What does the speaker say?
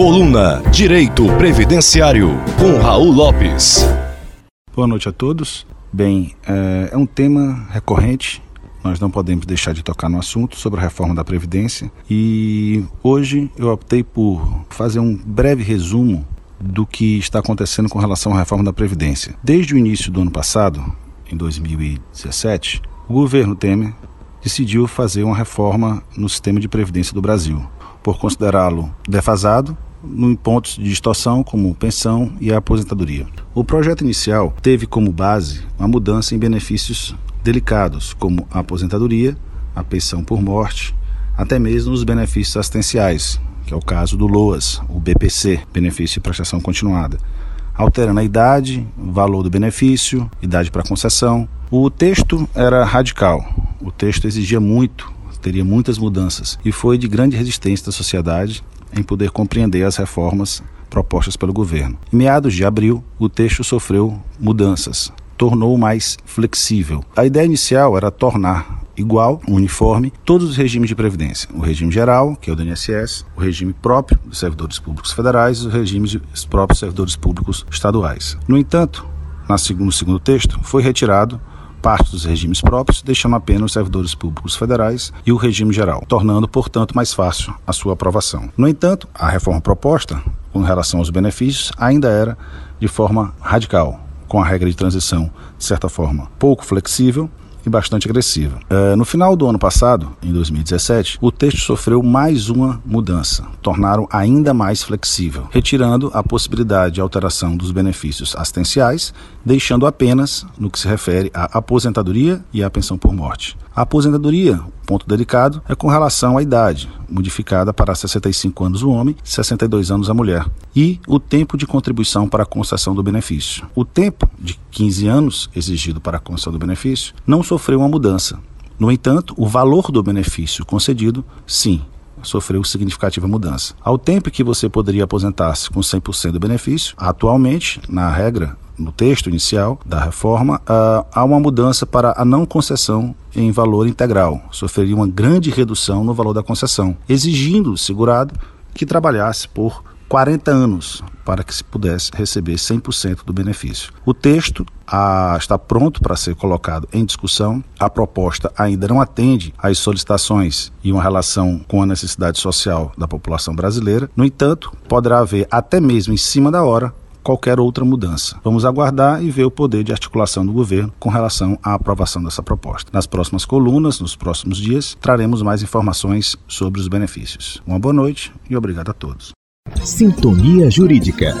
Coluna Direito Previdenciário, com Raul Lopes. Boa noite a todos. Bem, é, é um tema recorrente nós não podemos deixar de tocar no assunto sobre a reforma da Previdência e hoje eu optei por fazer um breve resumo do que está acontecendo com relação à reforma da Previdência. Desde o início do ano passado, em 2017, o governo Temer decidiu fazer uma reforma no sistema de previdência do Brasil, por considerá-lo defasado em pontos de distorção como pensão e aposentadoria. O projeto inicial teve como base uma mudança em benefícios delicados, como a aposentadoria, a pensão por morte, até mesmo os benefícios assistenciais, que é o caso do LOAS, o BPC, benefício de prestação continuada, alterando a idade, valor do benefício, idade para concessão. O texto era radical, o texto exigia muito, teria muitas mudanças e foi de grande resistência da sociedade em poder compreender as reformas propostas pelo governo. Em meados de abril, o texto sofreu mudanças, tornou mais flexível. A ideia inicial era tornar igual, uniforme, todos os regimes de previdência. O regime geral, que é o do INSS, o regime próprio dos servidores públicos federais e os regimes dos próprios servidores públicos estaduais. No entanto, no segundo texto, foi retirado parte dos regimes próprios, deixando apenas os servidores públicos federais e o regime geral, tornando, portanto, mais fácil a sua aprovação. No entanto, a reforma proposta, com relação aos benefícios, ainda era de forma radical, com a regra de transição, de certa forma, pouco flexível e bastante agressiva. Uh, no final do ano passado, em 2017, o texto sofreu mais uma mudança, tornaram ainda mais flexível, retirando a possibilidade de alteração dos benefícios assistenciais, deixando apenas no que se refere à aposentadoria e à pensão por morte. A aposentadoria, ponto delicado, é com relação à idade, modificada para 65 anos o homem, 62 anos a mulher, e o tempo de contribuição para a concessão do benefício. O tempo de 15 anos exigido para a concessão do benefício não sofreu uma mudança. No entanto, o valor do benefício concedido, sim, sofreu significativa mudança. Ao tempo que você poderia aposentar-se com 100% do benefício, atualmente, na regra, no texto inicial da reforma, uh, há uma mudança para a não concessão em valor integral. Sofreria uma grande redução no valor da concessão, exigindo o segurado que trabalhasse por 40 anos para que se pudesse receber 100% do benefício. O texto ah, está pronto para ser colocado em discussão. A proposta ainda não atende às solicitações e uma relação com a necessidade social da população brasileira. No entanto, poderá haver até mesmo em cima da hora qualquer outra mudança. Vamos aguardar e ver o poder de articulação do governo com relação à aprovação dessa proposta. Nas próximas colunas, nos próximos dias, traremos mais informações sobre os benefícios. Uma boa noite e obrigado a todos. Sintonia Jurídica.